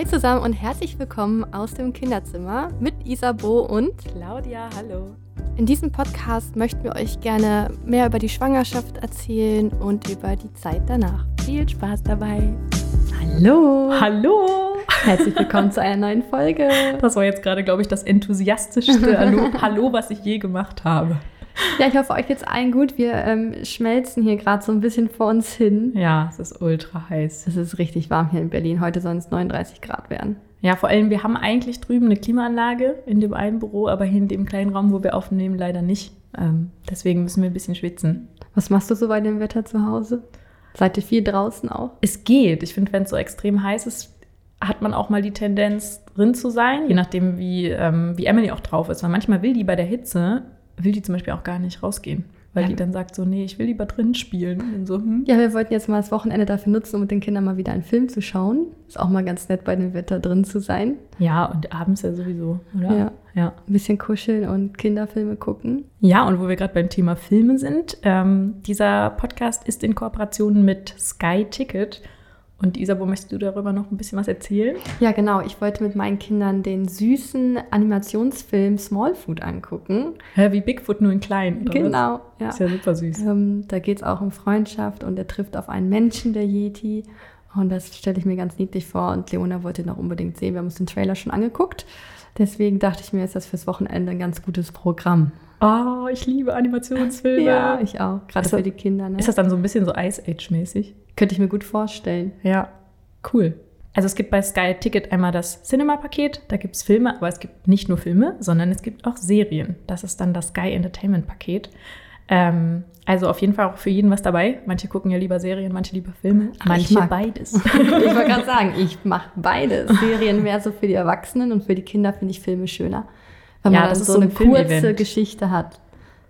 Hi zusammen und herzlich willkommen aus dem Kinderzimmer mit Isabo und Claudia, hallo. In diesem Podcast möchten wir euch gerne mehr über die Schwangerschaft erzählen und über die Zeit danach. Viel Spaß dabei. Hallo. Hallo. Herzlich willkommen zu einer neuen Folge. Das war jetzt gerade, glaube ich, das enthusiastischste Hallo, Hallo, was ich je gemacht habe. Ja, ich hoffe, euch geht's allen gut. Wir ähm, schmelzen hier gerade so ein bisschen vor uns hin. Ja, es ist ultra heiß. Es ist richtig warm hier in Berlin. Heute sollen es 39 Grad werden. Ja, vor allem, wir haben eigentlich drüben eine Klimaanlage in dem einen Büro, aber hier in dem kleinen Raum, wo wir aufnehmen, leider nicht. Ähm, deswegen müssen wir ein bisschen schwitzen. Was machst du so bei dem Wetter zu Hause? Seid ihr viel draußen auch? Es geht. Ich finde, wenn es so extrem heiß ist, hat man auch mal die Tendenz, drin zu sein, je nachdem, wie, ähm, wie Emily auch drauf ist. Weil manchmal will die bei der Hitze will die zum Beispiel auch gar nicht rausgehen. Weil ja. die dann sagt so, nee, ich will lieber drin spielen. Und so, hm. Ja, wir wollten jetzt mal das Wochenende dafür nutzen, um mit den Kindern mal wieder einen Film zu schauen. Ist auch mal ganz nett, bei dem Wetter drin zu sein. Ja, und abends ja sowieso, oder? Ja. ja. Ein bisschen kuscheln und Kinderfilme gucken. Ja, und wo wir gerade beim Thema Filme sind, ähm, dieser Podcast ist in Kooperation mit Sky Ticket. Und Isabo, möchtest du darüber noch ein bisschen was erzählen? Ja, genau. Ich wollte mit meinen Kindern den süßen Animationsfilm Smallfoot angucken. Hä, wie Bigfoot nur in klein, oder Genau, was? ja. Ist ja super süß. Ähm, da geht es auch um Freundschaft und er trifft auf einen Menschen, der Yeti. Und das stelle ich mir ganz niedlich vor. Und Leona wollte noch unbedingt sehen. Wir haben uns den Trailer schon angeguckt. Deswegen dachte ich mir, ist das fürs Wochenende ein ganz gutes Programm. Oh, ich liebe Animationsfilme. ja, ich auch. Gerade für die Kinder. Ne? Ist das dann so ein bisschen so Ice Age-mäßig? Könnte ich mir gut vorstellen. Ja, cool. Also es gibt bei Sky Ticket einmal das Cinema-Paket, da gibt es Filme, aber es gibt nicht nur Filme, sondern es gibt auch Serien. Das ist dann das Sky Entertainment-Paket. Ähm, also auf jeden Fall auch für jeden was dabei. Manche gucken ja lieber Serien, manche lieber Filme. Ach, manche beides. ich wollte gerade sagen, ich mache beides. Serien mehr so für die Erwachsenen und für die Kinder finde ich Filme schöner. Weil ja, man dann so, eine kurze Geschichte hat.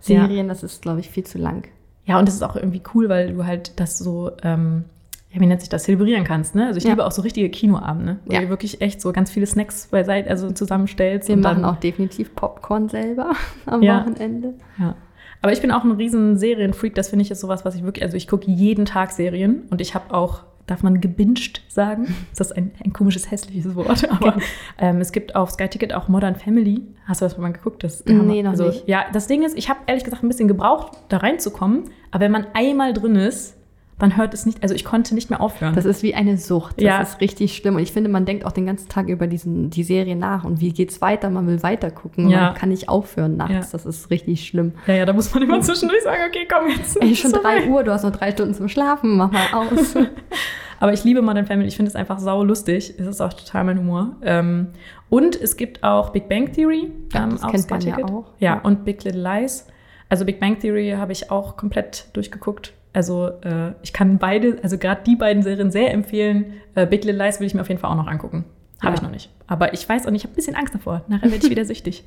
Serien, ja. das ist, glaube ich, viel zu lang. Ja, und das ist auch irgendwie cool, weil du halt das so, ähm, ja, wie nennt sich das, zelebrieren kannst, ne? Also ich ja. liebe auch so richtige Kinoabende, wo ja. du wirklich echt so ganz viele Snacks beiseite, also zusammenstellst. Wir machen auch definitiv Popcorn selber am. Wochenende. Ja. Aber ich bin auch ein riesen Serienfreak, das finde ich ist sowas, was ich wirklich, also ich gucke jeden Tag Serien und ich habe auch darf man gebinged sagen? Das ist ein, ein komisches, hässliches Wort. Aber ähm, es gibt auf Sky Ticket auch Modern Family. Hast du das mal geguckt? Das nee, noch also, nicht. Ja, das Ding ist, ich habe ehrlich gesagt ein bisschen gebraucht, da reinzukommen. Aber wenn man einmal drin ist, dann hört es nicht, also ich konnte nicht mehr aufhören. Das ist wie eine Sucht. Das ja. ist richtig schlimm. Und ich finde, man denkt auch den ganzen Tag über diesen, die Serie nach und wie geht's weiter, man will weiter gucken. Ja. Man kann nicht aufhören nachts. Ja. Das ist richtig schlimm. Ja, ja, da muss man immer zwischendurch sagen, okay, komm jetzt. Ey, schon drei Uhr, du hast noch drei Stunden zum Schlafen, mach mal aus. Aber ich liebe Modern Family, ich finde es einfach sau lustig. Es ist auch total mein Humor. Ähm, und es gibt auch Big Bang Theory. Ähm, das kennt man ja auch. Ja, und Big Little Lies. Also Big Bang Theory habe ich auch komplett durchgeguckt. Also äh, ich kann beide, also gerade die beiden Serien sehr empfehlen. Äh, Big Little Lies will ich mir auf jeden Fall auch noch angucken. Habe ja. ich noch nicht. Aber ich weiß nicht, ich habe ein bisschen Angst davor. Nachher werde ich wieder süchtig.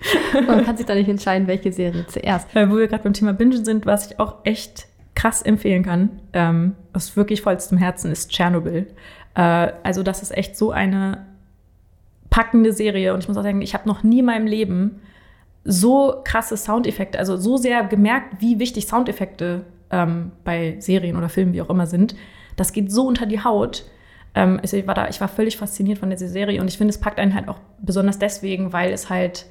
Man kann sich da nicht entscheiden, welche Serie zuerst. Äh, wo wir gerade beim Thema Bingen sind, was ich auch echt krass empfehlen kann, ähm, was wirklich vollstem Herzen ist, Tschernobyl. Äh, also das ist echt so eine packende Serie und ich muss auch sagen, ich habe noch nie in meinem Leben so krasse Soundeffekte, also so sehr gemerkt, wie wichtig Soundeffekte ähm, bei Serien oder Filmen, wie auch immer sind. Das geht so unter die Haut. Ähm, also ich, war da, ich war völlig fasziniert von dieser Serie und ich finde, es packt einen halt auch besonders deswegen, weil es halt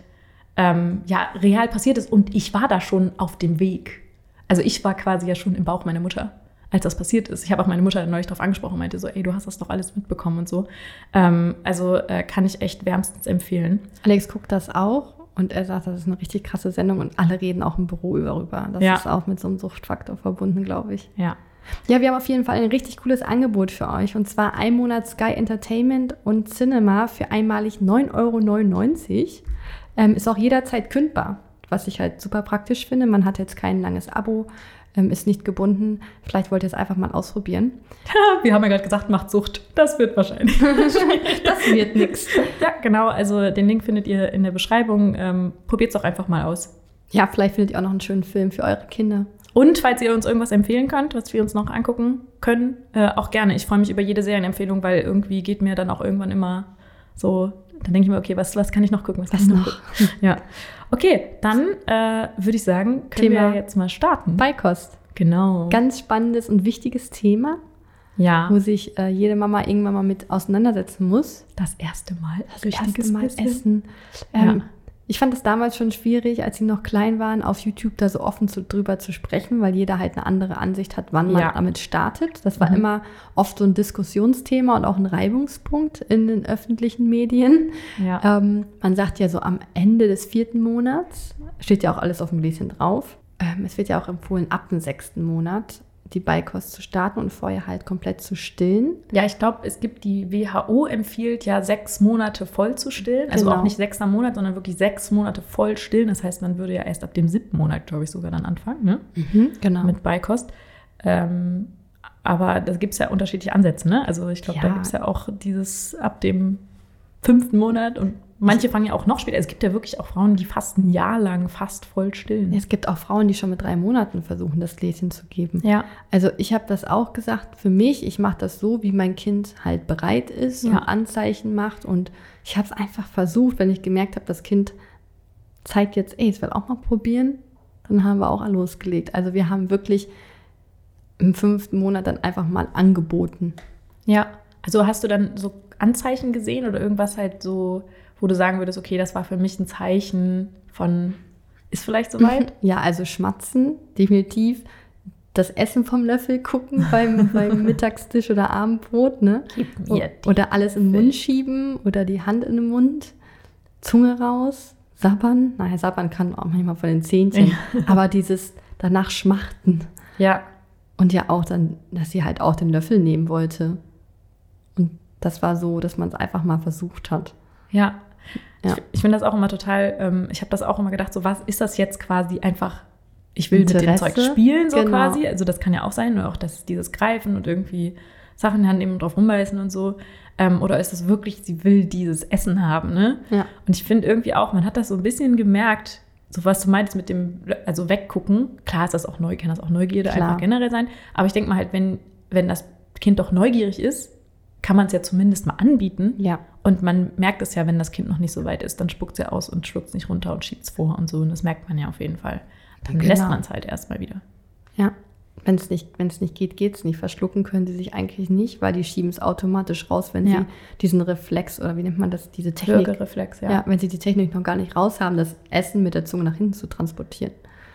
ähm, ja real passiert ist und ich war da schon auf dem Weg. Also ich war quasi ja schon im Bauch meiner Mutter, als das passiert ist. Ich habe auch meine Mutter neulich darauf angesprochen und meinte so, ey, du hast das doch alles mitbekommen und so. Ähm, also äh, kann ich echt wärmstens empfehlen. Alex guckt das auch und er sagt, das ist eine richtig krasse Sendung und alle reden auch im Büro darüber. Das ja. ist auch mit so einem Suchtfaktor verbunden, glaube ich. Ja. Ja, wir haben auf jeden Fall ein richtig cooles Angebot für euch. Und zwar ein Monat Sky Entertainment und Cinema für einmalig 9,99 Euro. Ähm, ist auch jederzeit kündbar was ich halt super praktisch finde. Man hat jetzt kein langes Abo, ähm, ist nicht gebunden. Vielleicht wollt ihr es einfach mal ausprobieren. Wir haben ja gerade gesagt, macht Sucht. Das wird wahrscheinlich. das wird nichts. Ja, genau. Also den Link findet ihr in der Beschreibung. Ähm, Probiert es doch einfach mal aus. Ja, vielleicht findet ihr auch noch einen schönen Film für eure Kinder. Und falls ihr uns irgendwas empfehlen könnt, was wir uns noch angucken können, äh, auch gerne. Ich freue mich über jede Serienempfehlung, weil irgendwie geht mir dann auch irgendwann immer so, dann denke ich mir, okay, was, was kann ich noch gucken? Was, was noch? Gucken? Ja. Okay, dann äh, würde ich sagen, können Thema wir jetzt mal starten. Beikost. Genau. Ganz spannendes und wichtiges Thema. Ja. wo sich äh, jede Mama irgendwann mal mit auseinandersetzen muss. Das erste Mal. Das erste Mal essen. Ähm, Ja. Ich fand es damals schon schwierig, als sie noch klein waren, auf YouTube da so offen zu, drüber zu sprechen, weil jeder halt eine andere Ansicht hat, wann man Ja. damit startet. Das war Mhm. immer oft so ein Diskussionsthema und auch ein Reibungspunkt in den öffentlichen Medien. Ja. Ähm, man sagt ja so am Ende des vierten Monats, steht ja auch alles auf dem Gläschen drauf. Ähm, es wird ja auch empfohlen, ab dem sechsten Monat die Beikost zu starten und vorher halt komplett zu stillen. Ja, ich glaube, es gibt die WHO empfiehlt ja sechs Monate voll zu stillen. Also Genau. auch nicht sechster Monat, sondern wirklich sechs Monate voll stillen. Das heißt, man würde ja erst ab dem siebten Monat, glaube ich, sogar dann anfangen, ne? Genau. Mit Beikost. Ähm, aber da gibt es ja unterschiedliche Ansätze, ne? Also ich glaube, da Ja. gibt es ja auch dieses ab dem fünften Monat und manche fangen ja auch noch später. Es gibt ja wirklich auch Frauen, die fast ein Jahr lang fast voll stillen. es gibt auch Frauen, die schon mit drei Monaten versuchen, das Gläschen zu geben. Ja. Also ich habe das auch gesagt, für mich, ich mache das so, wie mein Kind halt bereit ist und Ja. Anzeichen macht. Und ich habe es einfach versucht, wenn ich gemerkt habe, das Kind zeigt jetzt, ey, es will auch mal probieren, dann haben wir auch losgelegt. Also wir haben wirklich im fünften Monat dann einfach mal angeboten. Ja, also hast du dann so Anzeichen gesehen oder irgendwas halt so, wo du sagen würdest, okay, das war für mich ein Zeichen von, ist vielleicht soweit? Ja, also schmatzen, definitiv. Das Essen vom Löffel gucken beim, beim Mittagstisch oder Abendbrot, ne? Oder alles in den Mund schieben oder die Hand in den Mund, Zunge raus, sabbern. Naja, sabbern kann auch manchmal von den Zähnchen. Aber dieses danach schmachten. Ja, Und ja auch dann, dass sie halt auch den Löffel nehmen wollte. Und das war so, dass man es einfach mal versucht hat. ja. Ja. Ich, ich finde das auch immer total, ähm, ich habe das auch immer gedacht, so was ist das jetzt quasi einfach, ich will mit dem Interesse? Zeug spielen, so Genau. quasi. Also das kann ja auch sein, oder auch das, dieses Greifen und irgendwie Sachen in die Hand nehmen und drauf rumbeißen und so. Ähm, oder ist das wirklich, sie will dieses Essen haben, ne? Ja. Und ich finde irgendwie auch, man hat das so ein bisschen gemerkt, so was du meintest mit dem, also weggucken. Klar ist das auch neu, kann das auch Neugierde Klar. einfach generell sein. Aber ich denke mal halt, wenn, wenn das Kind doch neugierig ist, kann man es ja zumindest mal anbieten. Ja. Und man merkt es ja, wenn das Kind noch nicht so weit ist, dann spuckt es ja aus und schluckt es nicht runter und schiebt es vor und so. Und das merkt man ja auf jeden Fall. Dann Genau. lässt man es halt erstmal wieder. Ja. Wenn es nicht, wenn's nicht geht, geht es nicht. Verschlucken können sie sich eigentlich nicht, weil die schieben es automatisch raus, wenn Ja. sie diesen Reflex oder wie nennt man das, diese Technik. Würgereflex, Ja. ja. wenn sie die Technik noch gar nicht raus haben, das Essen mit der Zunge nach hinten zu transportieren.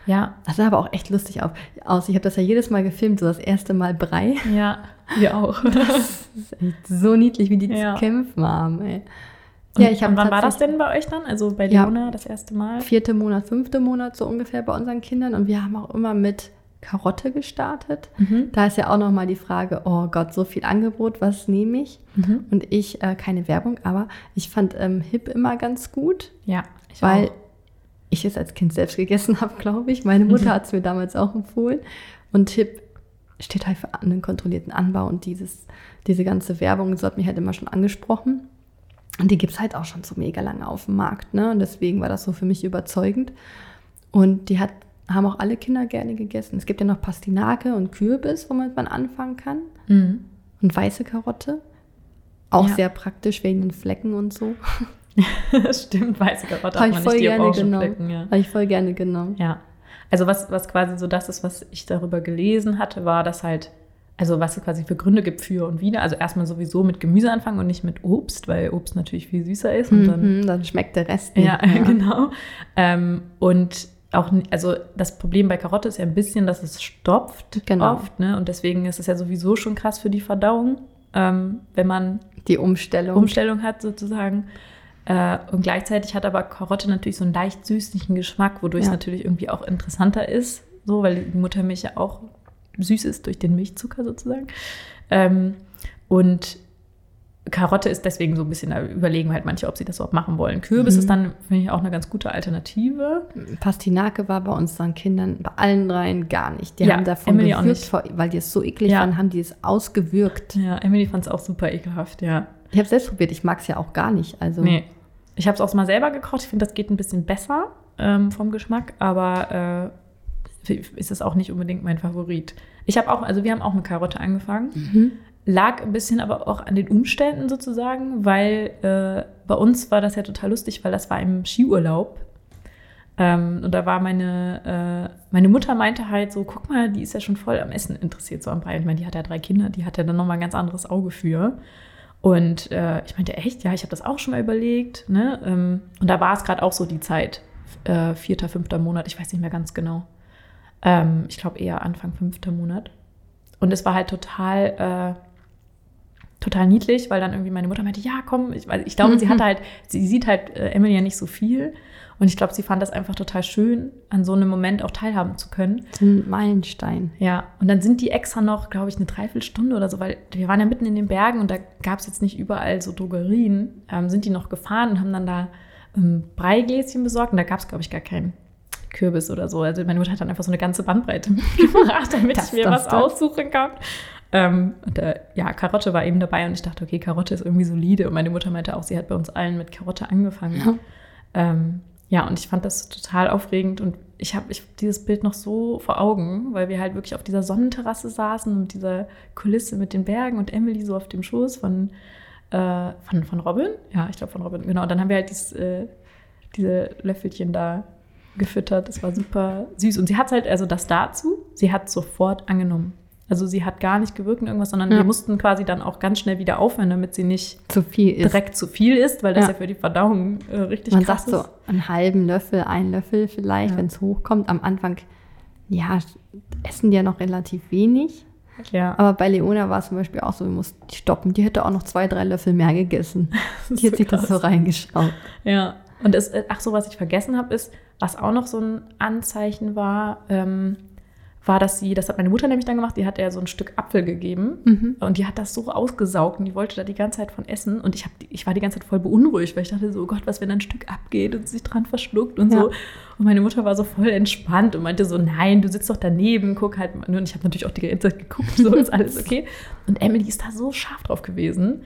Ja, Das sah aber auch echt lustig aus. Ich habe das ja jedes Mal gefilmt, so das erste Mal Brei. ja, wir auch. Das ist echt so niedlich, wie die Ja. zu kämpfen haben. Ey. Und, ja, ich habe und wann war das denn bei euch dann? Also bei Ja. Leona das erste Mal? Vierte Monat, fünfte Monat so ungefähr bei unseren Kindern. Und wir haben auch immer mit Karotte gestartet. Mhm. Da ist ja auch nochmal die Frage, oh Gott, so viel Angebot, was nehme ich? Mhm. Und ich, äh, keine Werbung, aber ich fand ähm, Hip immer ganz gut, Ja, ich weil auch. Ich es als Kind selbst gegessen habe, glaube ich. Meine Mutter Mhm. hat es mir damals auch empfohlen. Und Hip steht halt für einen kontrollierten Anbau und dieses, diese ganze Werbung, so hat mich halt immer schon angesprochen. Und die gibt es halt auch schon so mega lange auf dem Markt. Ne? Und deswegen war das so für mich überzeugend. Und die hat, haben auch alle Kinder gerne gegessen. Es gibt ja noch Pastinake und Kürbis, womit man anfangen kann. Mhm. Und weiße Karotte. Auch Ja. sehr praktisch wegen den Flecken und so. Stimmt, weiße Karotte hat man nicht die gerne genommen. Ja. Habe ich voll gerne genommen. ja. Also was, was quasi so das ist, was ich darüber gelesen hatte, war, dass halt, also was es quasi für Gründe gibt für und wieder. Also erstmal sowieso mit Gemüse anfangen und nicht mit Obst, weil Obst natürlich viel süßer ist. Und dann Mhm, dann schmeckt der Rest nicht. Ja, mehr. genau. Ähm, und auch, also das Problem bei Karotte ist ja ein bisschen, dass es stopft Genau. oft, ne? Und deswegen ist es ja sowieso schon krass für die Verdauung, ähm, wenn man Die Umstellung. Umstellung hat sozusagen. Äh, und gleichzeitig hat aber Karotte natürlich so einen leicht süßlichen Geschmack, wodurch es Ja. natürlich irgendwie auch interessanter ist, so, weil die Muttermilch ja auch süß ist durch den Milchzucker sozusagen. Ähm, und Karotte ist deswegen so ein bisschen, da überlegen halt manche, ob sie das überhaupt machen wollen. Kürbis Mhm. ist dann, finde ich, auch eine ganz gute Alternative. Pastinake war bei unseren Kindern, bei allen dreien gar nicht. Die Ja, haben davon Emily gewürgt, weil die es so eklig Ja. fanden, haben die es ausgewürgt. Ja, Emily fand es auch super ekelhaft, ja. Ich habe es selbst probiert, ich mag es ja auch gar nicht. Also Nee. Ich habe es auch mal selber gekocht. Ich finde, das geht ein bisschen besser ähm, vom Geschmack, aber äh, ist es auch nicht unbedingt mein Favorit. Ich habe auch, also wir haben auch mit Karotte angefangen. Mhm. Lag ein bisschen aber auch an den Umständen sozusagen, weil äh, bei uns war das ja total lustig, weil das war im Skiurlaub. Ähm, und da war meine, äh, meine Mutter meinte halt so, guck mal, die ist ja schon voll am Essen interessiert, so am Brei. Ich meine, die hat ja drei Kinder, die hat ja dann nochmal ein ganz anderes Auge für. Und äh, ich meinte, echt, ja, ich habe das auch schon mal überlegt. Ne? Ähm, und da war es gerade auch so die Zeit, äh, vierter, fünfter Monat, ich weiß nicht mehr ganz genau. Ähm, ich glaube eher Anfang fünfter Monat. Und es war halt total, äh, total niedlich, weil dann irgendwie meine Mutter meinte, ja, komm, ich, ich glaube, mhm. sie hat halt, sie sieht halt äh, Emily ja nicht so viel. Und ich glaube, sie fand das einfach total schön, an so einem Moment auch teilhaben zu können. Ein Meilenstein. Ja, und dann sind die extra noch, glaube ich, eine Dreiviertelstunde oder so, weil wir waren ja mitten in den Bergen und da gab es jetzt nicht überall so Drogerien, ähm, sind die noch gefahren und haben dann da ähm, Breigläschen besorgt und da gab es, glaube ich, gar keinen Kürbis oder so. Also meine Mutter hat dann einfach so eine ganze Bandbreite mitgebracht, damit das, ich mir das, was das. aussuchen kann. Ähm, und, äh, ja, Karotte war eben dabei und ich dachte, okay, Karotte ist irgendwie solide. Und meine Mutter meinte auch, sie hat bei uns allen mit Karotte angefangen. Ja. Ähm, ja, und ich fand das total aufregend und ich habe ich, dieses Bild noch so vor Augen, weil wir halt wirklich auf dieser Sonnenterrasse saßen und dieser Kulisse mit den Bergen und Emily so auf dem Schoß von, äh, von, von Robin. Ja, ich glaube von Robin, genau. Und dann haben wir halt dieses, äh, diese Löffelchen da gefüttert. Das war super süß. Und sie hat halt, also das dazu, sie hat sofort angenommen. Also sie hat gar nicht gewirkt in irgendwas, sondern ja. wir mussten quasi dann auch ganz schnell wieder aufhören, damit sie nicht zu viel ist. direkt zu viel ist, weil das ja, ja für die Verdauung äh, richtig Man krass sagt ist. so einen halben Löffel, einen Löffel vielleicht, ja. wenn es hochkommt. Am Anfang, ja, essen die ja noch relativ wenig. Ja. Aber bei Leona war es zum Beispiel auch so, wir mussten die stoppen. Die hätte auch noch zwei, drei Löffel mehr gegessen. Die hat so sich krass. das so reingeschraubt. Ja. Und es, äh, ach so, was ich vergessen habe, ist, was auch noch so ein Anzeichen war, ähm, war, dass sie, das hat meine Mutter nämlich dann gemacht, die hat ihr so ein Stück Apfel gegeben mhm. und die hat das so ausgesaugt und die wollte da die ganze Zeit von essen und ich, hab, ich war die ganze Zeit voll beunruhigt, weil ich dachte so, oh Gott, was, wenn ein Stück abgeht und sich dran verschluckt und ja. so. Und meine Mutter war so voll entspannt und meinte so, nein, du sitzt doch daneben, guck halt. Und ich habe natürlich auch die ganze Zeit geguckt, so ist alles okay. Und Emily ist da so scharf drauf gewesen.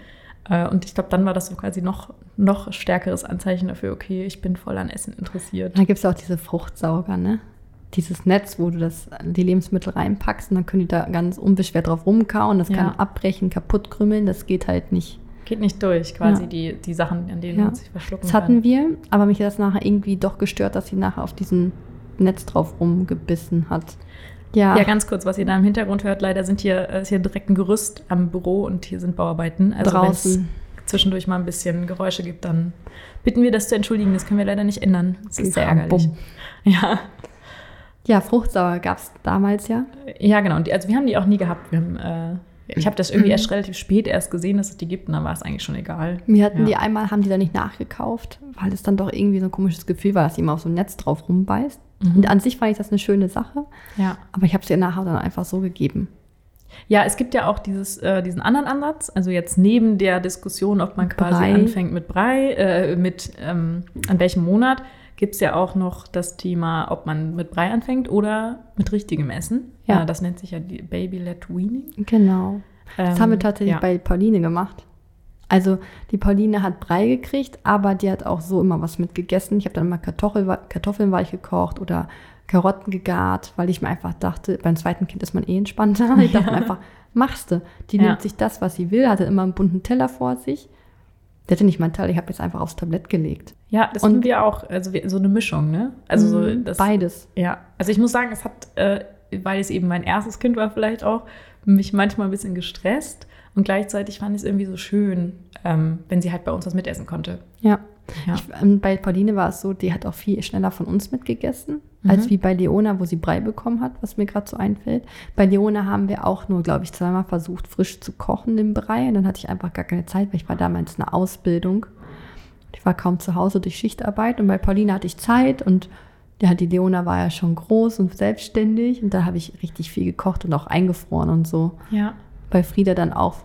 Äh, und ich glaube, dann war das so quasi noch, noch stärkeres Anzeichen dafür, okay, ich bin voll an Essen interessiert. Da gibt es auch diese Fruchtsauger, ne? Dieses Netz, wo du das, die Lebensmittel reinpackst und dann können die da ganz unbeschwert drauf rumkauen. Das ja. kann abbrechen, kaputt krümmeln. Das geht halt nicht. Geht nicht durch, quasi ja. die, die Sachen, an denen ja. man sich verschlucken Das hatten kann. wir, aber mich hat das nachher irgendwie doch gestört, dass sie nachher auf diesem Netz drauf rumgebissen hat. Ja. ja, ganz kurz, was ihr da im Hintergrund hört, leider sind hier, ist hier direkt ein Gerüst am Büro und hier sind Bauarbeiten. Also Draußen. zwischendurch mal ein bisschen Geräusche gibt, dann bitten wir das zu entschuldigen. Das können wir leider nicht ändern. Das ist sehr ärgerlich. Ja. Ja, Fruchtsauer gab es damals ja. Ja, genau. also wir haben die auch nie gehabt. Haben, äh, ich habe das irgendwie mhm. erst relativ spät erst gesehen, dass es die gibt und dann war es eigentlich schon egal. Wir hatten ja. die einmal, haben die da nicht nachgekauft, weil es dann doch irgendwie so ein komisches Gefühl war, dass sie immer auf so ein Netz drauf rumbeißt. Mhm. Und an sich fand ich das eine schöne Sache. Ja. Aber ich habe sie nachher dann einfach so gegeben. Ja, es gibt ja auch dieses, äh, diesen anderen Ansatz. Also jetzt neben der Diskussion, ob man quasi Brei. anfängt mit Brei, äh, mit ähm, an welchem Monat, gibt es ja auch noch das Thema, ob man mit Brei anfängt oder mit richtigem Essen. Ja. Äh, das nennt sich ja Baby-led Weaning. Genau. Das ähm, haben wir tatsächlich ja. bei Pauline gemacht. Also die Pauline hat Brei gekriegt, aber die hat auch so immer was mitgegessen. Ich habe dann immer Kartoffel, Kartoffeln weich gekocht oder Karotten gegart, weil ich mir einfach dachte, beim zweiten Kind ist man eh entspannter. Ich dachte ja. einfach, machst du. Die ja. nimmt sich das, was sie will, hatte immer einen bunten Teller vor sich der hatte nicht mein Teil, ich habe jetzt einfach aufs Tablett gelegt. Ja, das und wir auch, also so eine Mischung, ne? Also so mhm, das, beides. Ja, also ich muss sagen, es hat, äh, weil es eben mein erstes Kind war, vielleicht auch mich manchmal ein bisschen gestresst und gleichzeitig fand ich es irgendwie so schön, ähm, wenn sie halt bei uns was mitessen konnte. Ja. ja. Ich, ähm, bei Pauline war es so, die hat auch viel schneller von uns mitgegessen mhm. als wie bei Leona, wo sie Brei bekommen hat, was mir gerade so einfällt. Bei Leona haben wir auch nur, glaube ich, zweimal versucht, frisch zu kochen, den Brei. Und dann hatte ich einfach gar keine Zeit, weil ich war damals in einer Ausbildung. Ich war kaum zu Hause durch Schichtarbeit und bei Pauline hatte ich Zeit und ja, die Leona war ja schon groß und selbstständig und da habe ich richtig viel gekocht und auch eingefroren und so. Ja. Bei Frieda dann auch.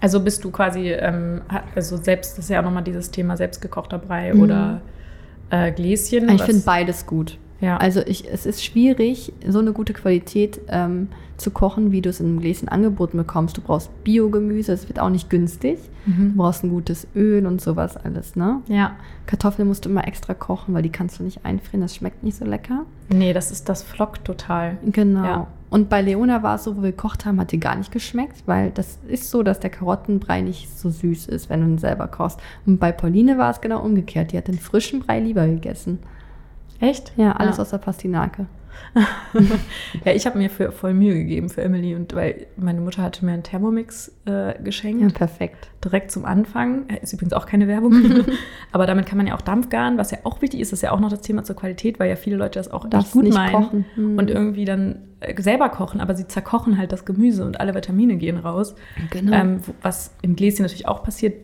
Also bist du quasi, ähm, also selbst, das ist ja auch nochmal dieses Thema selbstgekochter Brei mhm. oder äh, Gläschen. Ich finde beides gut. Ja. Also ich, es ist schwierig, so eine gute Qualität ähm, zu kochen, wie du es in einem Gläschen angeboten bekommst. Du brauchst Biogemüse, es wird auch nicht günstig. Mhm. Du brauchst ein gutes Öl und sowas alles, ne? Ja. Kartoffeln musst du immer extra kochen, weil die kannst du nicht einfrieren, das schmeckt nicht so lecker. Nee, das ist, das flockt total. Genau. Ja. Und bei Leona war es so, wo wir gekocht haben, hat die gar nicht geschmeckt, weil das ist so, dass der Karottenbrei nicht so süß ist, wenn du ihn selber kochst. Und bei Pauline war es genau umgekehrt. Die hat den frischen Brei lieber gegessen. Echt? Ja, alles aus der Pastinake. ja, ich habe mir für, voll Mühe gegeben für Emily und weil meine Mutter hatte mir einen Thermomix äh, geschenkt. Ja, perfekt. Direkt zum Anfang. Äh, Ist übrigens auch keine Werbung. Aber damit kann man ja auch Dampf garen, was ja auch wichtig ist. Das ist ja auch noch das Thema zur Qualität, weil ja viele Leute das auch Darfst echt gut nicht meinen kochen. Hm. und irgendwie dann äh, selber kochen, aber sie zerkochen halt das Gemüse und alle Vitamine gehen raus. Genau. Ähm, was im Gläschen natürlich auch passiert,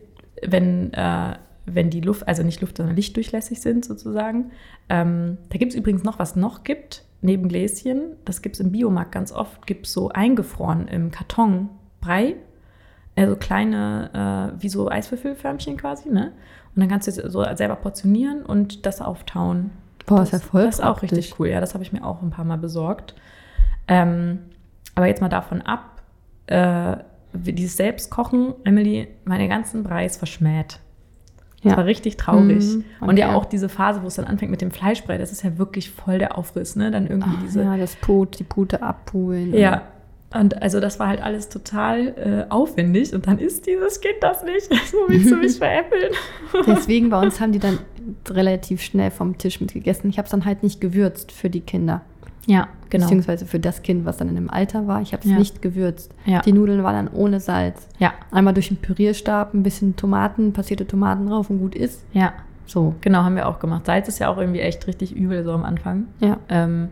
wenn, äh, wenn die Luft, also nicht Luft, sondern lichtdurchlässig sind sozusagen. Ähm, da gibt es übrigens noch, was noch gibt, neben Gläschen, das gibt es im Biomarkt ganz oft, gibt es so eingefroren im Karton Brei, also kleine, äh, wie so Eiswürfelförmchen quasi, ne? Und dann kannst du es so selber portionieren und das auftauen. Boah, ist ja voll Das ist auch praktisch. richtig cool. Ja, das habe ich mir auch ein paar Mal besorgt. Ähm, aber jetzt mal davon ab, äh, dieses Selbstkochen, Emily, meine ganzen Breis verschmäht. Das Ja. war richtig traurig. Mhm, Und ja okay. auch diese Phase, wo es dann anfängt mit dem Fleischbrei, das ist ja wirklich voll der Aufriss, ne? Dann irgendwie Ach, diese. ja, das Put, die Pute abpulen. Ja. Und also das war halt alles total äh, aufwendig und dann isst dieses Kind das nicht. So willst du mich veräppeln? Deswegen bei uns haben die dann relativ schnell vom Tisch mitgegessen. Ich habe es dann halt nicht gewürzt für die Kinder. Ja, genau. Beziehungsweise für das Kind, was dann in dem Alter war. Ich habe es Ja. nicht gewürzt. Ja. Die Nudeln waren dann ohne Salz. Ja, Einmal durch den Pürierstab, ein bisschen Tomaten, passierte Tomaten drauf und gut ist. ja, So. genau, haben wir auch gemacht. Salz ist ja auch irgendwie echt richtig übel so am Anfang. Ja. Ähm,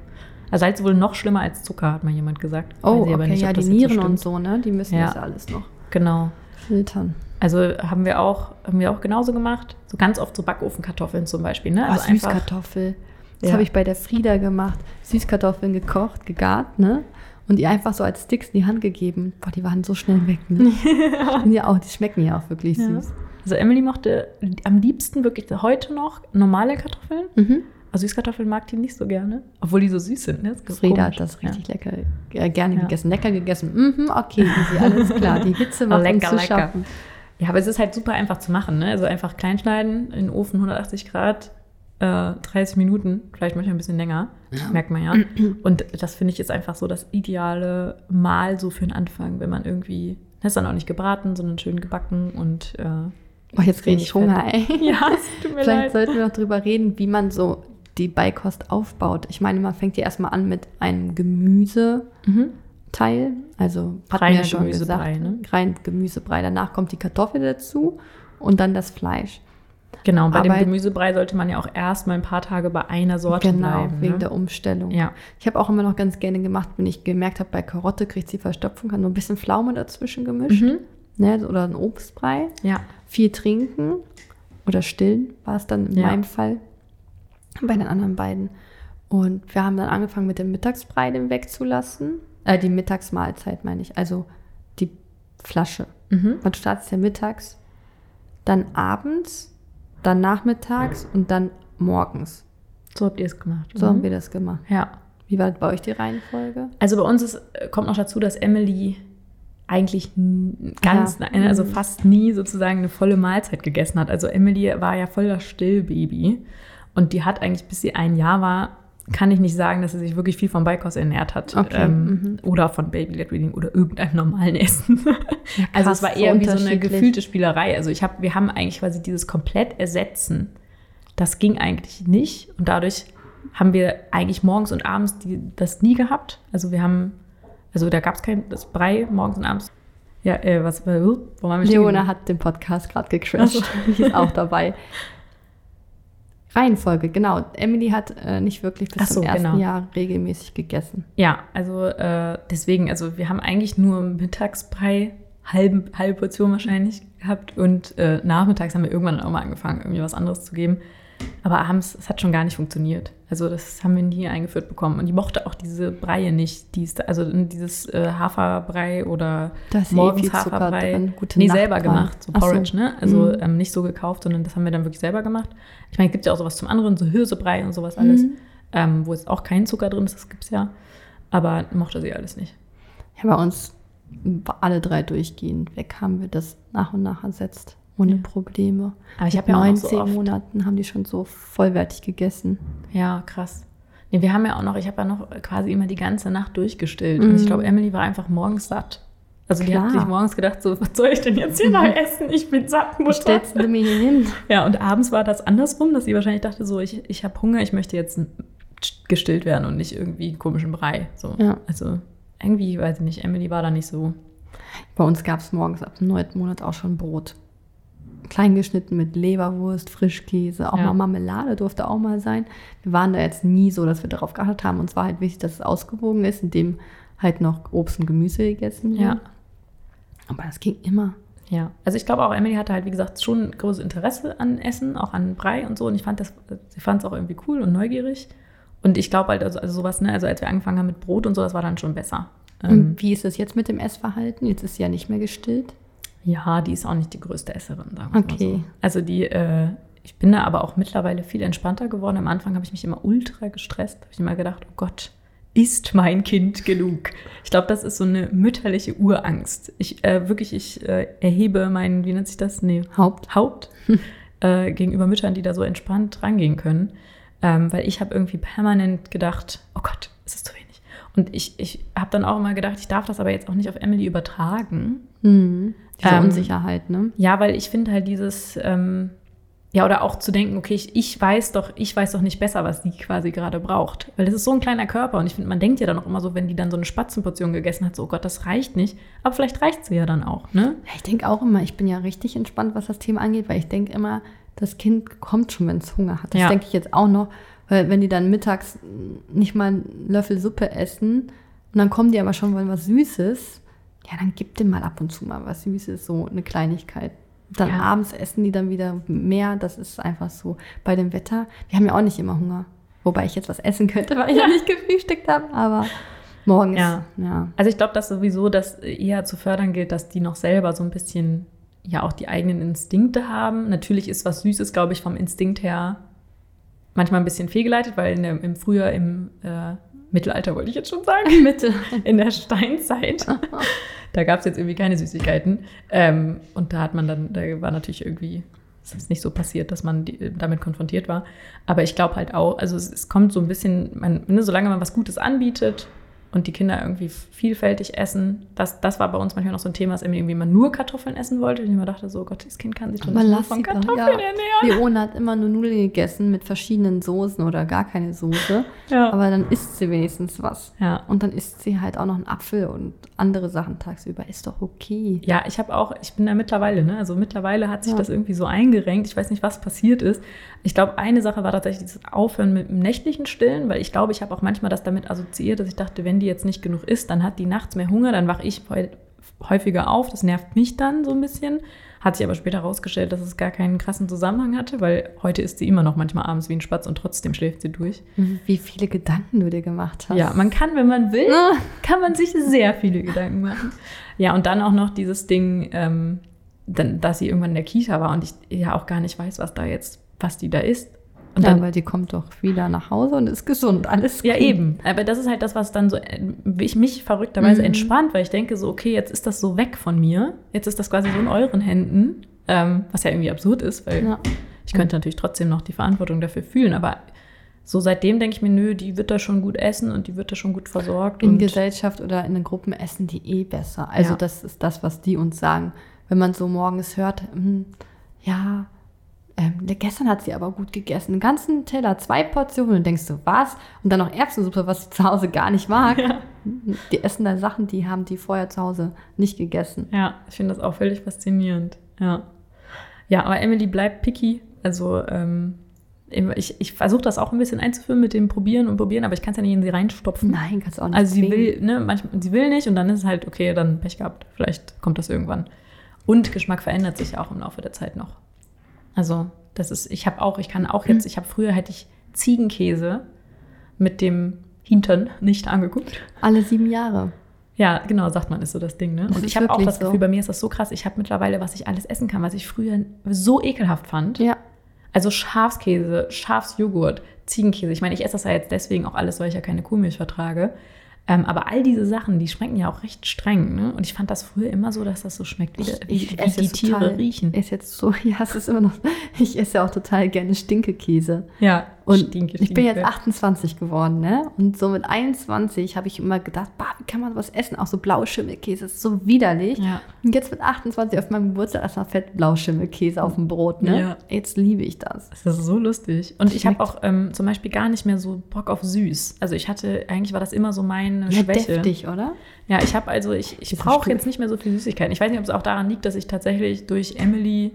also Salz wohl noch schlimmer als Zucker, hat mal jemand gesagt. Oh, ich aber okay, nicht, ja, die Nieren stimmt. und so, ne? Die müssen Ja. das alles noch Genau. filtern. Also haben wir auch, haben wir auch genauso gemacht. So ganz oft so Backofenkartoffeln zum Beispiel. Ne? Also einfach- Süßkartoffel. Das Ja. habe ich bei der Frieda gemacht. Süßkartoffeln gekocht, gegart, ne? Und ihr einfach so als Sticks in die Hand gegeben. Boah, die waren so schnell weg, ne? Ja auch, die schmecken ja auch wirklich Ja. süß. Also Emily mochte am liebsten wirklich heute noch normale Kartoffeln. Mhm. Also Süßkartoffeln mag die nicht so gerne. Obwohl die so süß sind. Ne? Frieda komisch. hat das Ja. richtig lecker, äh, gerne Ja. gegessen. Lecker gegessen. Mhm, okay, easy, alles klar. Die Hitze macht Lecker, uns zu lecker. schaffen. Ja, aber es ist halt super einfach zu machen. Ne? Also einfach klein schneiden, in den Ofen 180 Grad, äh, 30 Minuten, vielleicht manchmal ein bisschen länger. Merkt man ja. Und das finde ich ist einfach so das ideale Mal so für den Anfang, wenn man irgendwie, das ist dann auch nicht gebraten, sondern schön gebacken und äh, Boah, jetzt kriege ich Hunger, ey. ja, es tut mir Vielleicht leid. sollten wir noch drüber reden, wie man so die Beikost aufbaut. Ich meine, man fängt ja erstmal an mit einem Gemüseteil. Mhm. Also hat Reiner mir ja schon Gemüsebrei, gesagt, ne? rein Gemüsebrei. Danach kommt die Kartoffel dazu und dann das Fleisch. Genau, bei Aber- dem Gemüsebrei sollte man ja auch erst mal ein paar Tage bei einer Sorte genau, bleiben. wegen ne? der Umstellung. Ja. Ich habe auch immer noch ganz gerne gemacht, wenn ich gemerkt habe, bei Karotte kriegt sie Verstopfung, kann so ein bisschen Pflaume dazwischen gemischt. Mhm. Ne, oder ein Obstbrei. Ja. Viel trinken oder stillen war es dann in Ja. meinem Fall. Bei den anderen beiden. Und wir haben dann angefangen mit dem Mittagsbrei den wegzulassen. Äh, die Mittagsmahlzeit meine ich. Also die Flasche. Mhm. Man startet ja mittags, dann abends, dann nachmittags und dann morgens. So habt ihr es gemacht. So mhm. haben wir das gemacht. Ja. Wie war bei euch die Reihenfolge? Also bei uns ist, kommt noch dazu, dass Emily eigentlich ganz, Ja. also Mhm. fast nie sozusagen eine volle Mahlzeit gegessen hat. Also Emily war ja voll das Stillbaby und die hat eigentlich, bis sie ein Jahr war, kann ich nicht sagen, dass sie sich wirklich viel vom Beikost ernährt hat. Okay, Ähm, mhm. Oder von Baby-led Reading oder irgendeinem normalen Essen. also krass, es war so eher wie so eine gefühlte Spielerei. Also ich hab, wir haben eigentlich quasi dieses komplett ersetzen. Das ging eigentlich nicht und dadurch haben wir eigentlich morgens und abends die, das nie gehabt. Also wir haben, also da gab es kein das Brei morgens und abends. Ja, äh, was wo waren wir Leona hat den Podcast gerade gecrashed. Die ist auch dabei. Reihenfolge, genau. Emily hat äh, nicht wirklich bis so, zum ersten genau. Jahr regelmäßig gegessen. Ja, also äh, deswegen, also wir haben eigentlich nur Mittagsbrei, halbe, halbe Portion wahrscheinlich gehabt und äh, nachmittags haben wir irgendwann auch mal angefangen, irgendwie was anderes zu geben. Aber abends, es hat schon gar nicht funktioniert. Also das haben wir nie eingeführt bekommen. Und die mochte auch diese Breie nicht. Die also dieses äh, Haferbrei oder Da ist eh morgens Zucker Haferbrei. nee, Nacht selber gemacht, so Ach so. Porridge, ne? Also Mhm. ähm, nicht so gekauft, sondern das haben wir dann wirklich selber gemacht. Ich meine, es gibt ja auch sowas zum anderen, so Hirsebrei und sowas alles, Mhm. ähm, wo jetzt auch kein Zucker drin ist, das gibt's ja. Aber mochte sie alles nicht. Ja, bei uns war alle drei durchgehend weg haben wir das nach und nach ersetzt. Ohne Ja. Probleme. Aber ich habe ja auch noch 19 so oft, Monaten haben die schon so vollwertig gegessen. Ja, krass. Nee, wir haben ja auch noch, ich habe ja noch quasi immer die ganze Nacht durchgestillt. Und ich Mhm. glaube, Emily war einfach morgens satt. Also die hat Klar. sich morgens gedacht, so, was soll ich denn jetzt hier noch essen? Ich bin satt, Mutter. Stellst du mir hier hin? Ja, und abends war das andersrum, dass sie wahrscheinlich dachte, so, ich, ich habe Hunger, ich möchte jetzt gestillt werden und nicht irgendwie einen komischen Brei. So. Ja. Also irgendwie, weiß ich nicht, Emily war da nicht so. Bei uns gab es morgens ab dem neunten Monat auch schon Brot. Klein geschnitten mit Leberwurst, Frischkäse, auch Ja. mal Marmelade durfte auch mal sein. Wir waren da jetzt nie so, dass wir darauf geachtet haben. Uns war halt wichtig, dass es ausgewogen ist, indem halt noch Obst und Gemüse gegessen wird. Ja. Aber das ging immer. Ja, also ich glaube auch, Emily hatte halt, wie gesagt, schon großes Interesse an Essen, auch an Brei und so. Und ich fand das, sie fand es auch irgendwie cool und neugierig. Und ich glaube halt, also, also sowas, ne, also als wir angefangen haben mit Brot und so, das war dann schon besser. Ähm, Und wie ist es jetzt mit dem Essverhalten? Jetzt ist sie ja nicht mehr gestillt. Ja, die ist auch nicht die größte Esserin, sagen wir Okay. mal so. Also die, äh, ich bin da aber auch mittlerweile viel entspannter geworden. Am Anfang habe ich mich immer ultra gestresst. Habe ich immer gedacht, oh Gott, ist mein Kind genug? Ich glaube, das ist so eine mütterliche Urangst. Ich äh, wirklich, ich äh, erhebe meinen, wie nennt sich das? Nee, Haupt. Haupt äh, gegenüber Müttern, die da so entspannt rangehen können. Ähm, weil ich habe irgendwie permanent gedacht, oh Gott, ist es zu wenig. Und ich, ich habe dann auch immer gedacht, ich darf das aber jetzt auch nicht auf Emily übertragen. Mhm. Diese Ähm, Unsicherheit, ne? Ja, weil ich finde halt dieses, ähm, ja, oder auch zu denken, okay, ich, ich weiß doch, ich weiß doch nicht besser, was die quasi gerade braucht. Weil das ist so ein kleiner Körper und ich finde, man denkt ja dann auch immer so, wenn die dann so eine Spatzenportion gegessen hat, so, oh Gott, das reicht nicht. Aber vielleicht reicht sie ja dann auch, ne? Ja, Ich denke auch immer, ich bin ja richtig entspannt, was das Thema angeht, weil ich denke immer, das Kind kommt schon, wenn es Hunger hat. Das Ja. denke ich jetzt auch noch, weil wenn die dann mittags nicht mal einen Löffel Suppe essen und dann kommen die aber schon wollen was Süßes, ja, dann gib dem mal ab und zu mal was Süßes, so eine Kleinigkeit. Dann Ja. abends essen die dann wieder mehr, das ist einfach so. Bei dem Wetter, wir haben ja auch nicht immer Hunger. Wobei ich jetzt was essen könnte, weil ich ja nicht gefrühstückt habe, aber morgens, Ja. ja. Also ich glaube, dass sowieso das eher zu fördern gilt, dass die noch selber so ein bisschen ja auch die eigenen Instinkte haben. Natürlich ist was Süßes, glaube ich, vom Instinkt her manchmal ein bisschen fehlgeleitet, weil in der, im Frühjahr, im äh, Mittelalter wollte ich jetzt schon sagen, Mitte. in der Steinzeit, da gab es jetzt irgendwie keine Süßigkeiten. Ähm, und da hat man dann, da war natürlich irgendwie, es ist nicht so passiert, dass man die, damit konfrontiert war. Aber ich glaube halt auch, also es, es kommt so ein bisschen, man, ne, solange man was Gutes anbietet und die Kinder irgendwie vielfältig essen, das, das war bei uns manchmal noch so ein Thema, dass irgendwie man nur Kartoffeln essen wollte. Und ich immer dachte so, Gott, das Kind kann sich doch nicht nur von Kartoffeln ja. ernähren. Leone hat immer nur Nudeln gegessen mit verschiedenen Soßen oder gar keine Soße. Ja. Aber dann isst sie wenigstens was. Ja. Und dann isst sie halt auch noch einen Apfel und andere Sachen tagsüber. Ist doch okay. Ja, ich habe auch, ich bin da mittlerweile, ne? Also mittlerweile hat sich Ja. das irgendwie so eingerenkt. Ich weiß nicht, was passiert ist. Ich glaube, eine Sache war tatsächlich dieses Aufhören mit dem nächtlichen Stillen, weil ich glaube, ich habe auch manchmal das damit assoziiert, dass ich dachte, wenn die jetzt nicht genug isst, dann hat die nachts mehr Hunger, dann wache ich häufiger auf. Das nervt mich dann so ein bisschen. Hat sich aber später herausgestellt, dass es gar keinen krassen Zusammenhang hatte, weil heute isst sie immer noch manchmal abends wie ein Spatz und trotzdem schläft sie durch. Wie viele Gedanken du dir gemacht hast. Ja, man kann, wenn man will, Ah. kann man sich sehr viele Gedanken machen. Ja, und dann auch noch dieses Ding, ähm, dass sie irgendwann in der Kita war und ich ja auch gar nicht weiß, was da jetzt, was die da ist. Und ja, dann, weil die kommt doch wieder nach Hause und ist gesund. Alles ja, gut. eben. Aber das ist halt das, was dann so ich mich verrückterweise Mhm. entspannt, weil ich denke so, okay, jetzt ist das so weg von mir. Jetzt ist das quasi so in euren Händen. Ähm, was ja irgendwie absurd ist, weil Ja. ich könnte natürlich trotzdem noch die Verantwortung dafür fühlen. Aber so seitdem denke ich mir, nö, die wird da schon gut essen und die wird da schon gut versorgt. In Gesellschaft oder in den Gruppen essen die eh besser. Also Ja. das ist das, was die uns sagen. Wenn man so morgens hört, hm, ja, ähm, gestern hat sie aber gut gegessen. Einen ganzen Teller, zwei Portionen. Und denkst du, was? Und dann noch Erbsensuppe, was sie zu Hause gar nicht mag. Ja. Die essen da Sachen, die haben die vorher zu Hause nicht gegessen. Ja, ich finde das auch völlig faszinierend. Ja. Ja, aber Emily bleibt picky. Also ähm, ich, ich versuche das auch ein bisschen einzuführen mit dem Probieren und Probieren, aber ich kann es ja nicht in sie reinstopfen. Nein, kannst du auch nicht Also sie will, ne, manchmal, sie will nicht und dann ist es halt, okay, dann Pech gehabt. Vielleicht kommt das irgendwann. Und Geschmack verändert sich ja auch im Laufe der Zeit noch. Also, das ist, ich habe auch, ich kann auch jetzt, ich habe früher hätte ich Ziegenkäse mit dem Hintern nicht angeguckt. Alle sieben Jahre. Ja, genau, sagt man, ist so das Ding, ne? Das Und ich habe auch das so. Gefühl, bei mir ist das so krass, ich habe mittlerweile, was ich alles essen kann, was ich früher so ekelhaft fand. Ja. Also Schafskäse, Schafsjoghurt, Ziegenkäse. Ich meine, ich esse das ja jetzt deswegen auch alles, weil ich ja keine Kuhmilch vertrage. Ähm, aber all diese Sachen, die schmecken ja auch recht streng, ne? Und ich fand das früher immer so, dass das so schmeckt, wie, Ich, ich wie die Tiere total, riechen. Ist jetzt so, ja, es ist immer noch, ich esse ja auch total gerne Stinkekäse. Ja, Und Stinke, ich bin jetzt stinke. 28 geworden, ne? Und so mit 21 habe ich immer gedacht, bah, wie kann man sowas essen? Auch so Blauschimmelkäse, das ist so widerlich. Ja. Und jetzt mit 28 auf meinem Geburtstag erstmal fett Blauschimmelkäse auf dem Brot, ne? Ja. Jetzt liebe ich das. Das ist so lustig. Und ich habe auch ähm, zum Beispiel gar nicht mehr so Bock auf süß. Also ich hatte, eigentlich war das immer so meine Ja, Schwäche. deftig, oder? Ja, ich habe also, ich, ich brauche jetzt nicht mehr so viel Süßigkeiten. Ich weiß nicht, ob es auch daran liegt, dass ich tatsächlich durch Emily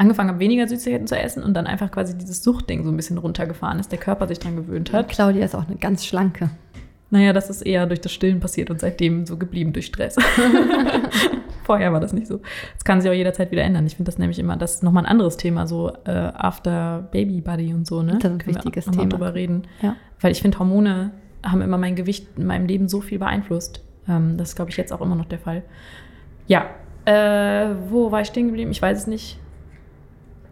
angefangen habe, weniger Süßigkeiten zu essen und dann einfach quasi dieses Suchtding so ein bisschen runtergefahren ist, der Körper sich dran gewöhnt hat. Claudia ist auch eine ganz schlanke. Naja, das ist eher durch das Stillen passiert und seitdem so geblieben durch Stress. Vorher war das nicht so. Das kann sich auch jederzeit wieder ändern. Ich finde das nämlich immer, das ist nochmal ein anderes Thema, so äh, After Baby Body und so, ne? Das ist ein Können wir wichtiges auch mal Thema. drüber reden. Ja. Weil ich finde, Hormone haben immer mein Gewicht in meinem Leben so viel beeinflusst. Ähm, das ist, glaube ich, jetzt auch immer noch der Fall. Ja, äh, wo war ich stehen geblieben? Ich weiß es nicht.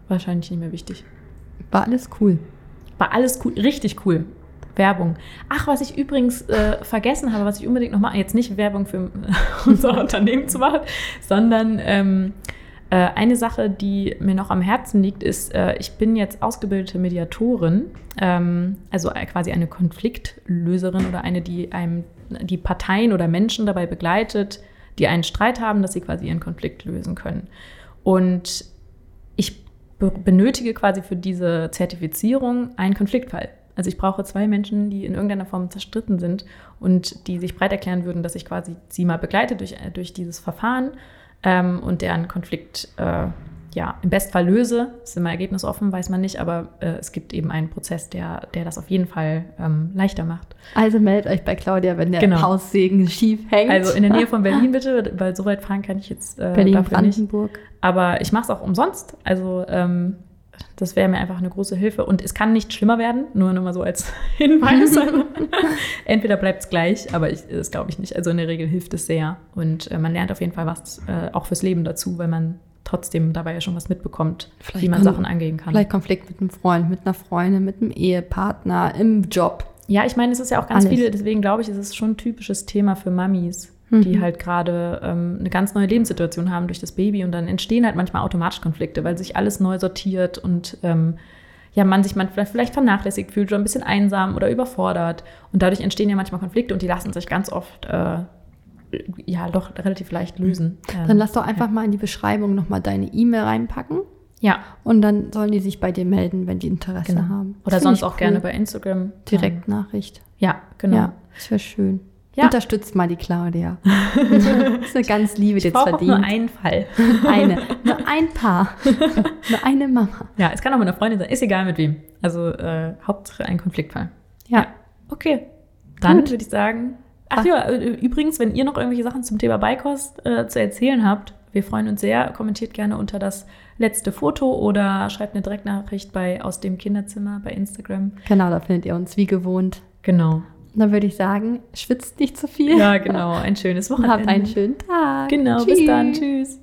Wahrscheinlich nicht mehr wichtig. War alles cool. War alles cool, richtig cool. Werbung. Ach, was ich übrigens äh, vergessen habe, was ich unbedingt noch mal, jetzt nicht Werbung für unser Unternehmen zu machen, sondern ähm, äh, eine Sache, die mir noch am Herzen liegt, ist, äh, ich bin jetzt ausgebildete Mediatorin, ähm, also äh, quasi eine Konfliktlöserin oder eine, die einem die Parteien oder Menschen dabei begleitet, die einen Streit haben, dass sie quasi ihren Konflikt lösen können. Und ich benötige quasi für diese Zertifizierung einen Konfliktfall. Also ich brauche zwei Menschen, die in irgendeiner Form zerstritten sind und die sich breit erklären würden, dass ich quasi sie mal begleite durch, äh, durch dieses Verfahren ähm, und deren Konflikt äh, ja im Bestfall löse. Ist immer ergebnisoffen, weiß man nicht, aber äh, es gibt eben einen Prozess, der, der das auf jeden Fall ähm, leichter macht. Also meldet euch bei Claudia, wenn der Genau. Haussegen schief hängt. Also in der Nähe von Berlin bitte, weil so weit fahren kann ich jetzt äh, Berlin, dafür nicht. Brandenburg. Aber ich mache es auch umsonst. Also ähm, das wäre mir einfach eine große Hilfe. Und es kann nicht schlimmer werden, nur noch mal so als Hinweis. Also, entweder bleibt es gleich, aber ich, das glaube ich nicht. Also in der Regel hilft es sehr. Und äh, man lernt auf jeden Fall was äh, auch fürs Leben dazu, weil man trotzdem dabei ja schon was mitbekommt, Vielleicht wie man Sachen angehen kann. Vielleicht Konflikt mit einem Freund, mit einer Freundin, mit einem Ehepartner, im Job. Ja, ich meine, es ist ja auch ganz Alles. viele, deswegen glaube ich, es ist schon ein typisches Thema für Mamis, Mhm. die halt gerade ähm, eine ganz neue Lebenssituation haben durch das Baby und dann entstehen halt manchmal automatisch Konflikte, weil sich alles neu sortiert und ähm, ja, man sich man vielleicht, vielleicht vernachlässigt fühlt oder ein bisschen einsam oder überfordert und dadurch entstehen ja manchmal Konflikte und die lassen sich ganz oft äh, ja doch relativ leicht lösen. Dann Ähm, lass doch einfach mal in die Beschreibung nochmal deine E-Mail reinpacken. ja, Und dann sollen die sich bei dir melden, wenn die Interesse genau. haben. Das Oder sonst auch cool. gerne bei Instagram. Direktnachricht. Ähm, ja, genau. Ja, das wäre schön. Ja. Unterstützt mal die Claudia. das ist eine ganz liebe, die jetzt verdient. nur einen Fall. eine. Nur ein Paar. nur eine Mama. Ja, es kann auch mit einer Freundin sein, ist egal mit wem. Also äh, Hauptsache ein Konfliktfall. Ja. Okay. Dann Gut. würde ich sagen. Ach ja, äh, übrigens, wenn ihr noch irgendwelche Sachen zum Thema Beikost äh, zu erzählen habt, wir freuen uns sehr. Kommentiert gerne unter das letzte Foto oder schreibt eine Direktnachricht bei aus dem Kinderzimmer bei Instagram. Genau, da findet ihr uns wie gewohnt. Genau. Dann würde ich sagen, schwitzt nicht zu viel. Ja, genau. Ein schönes Und Wochenende. habt einen schönen Tag. Genau, bis dann. Tschüss.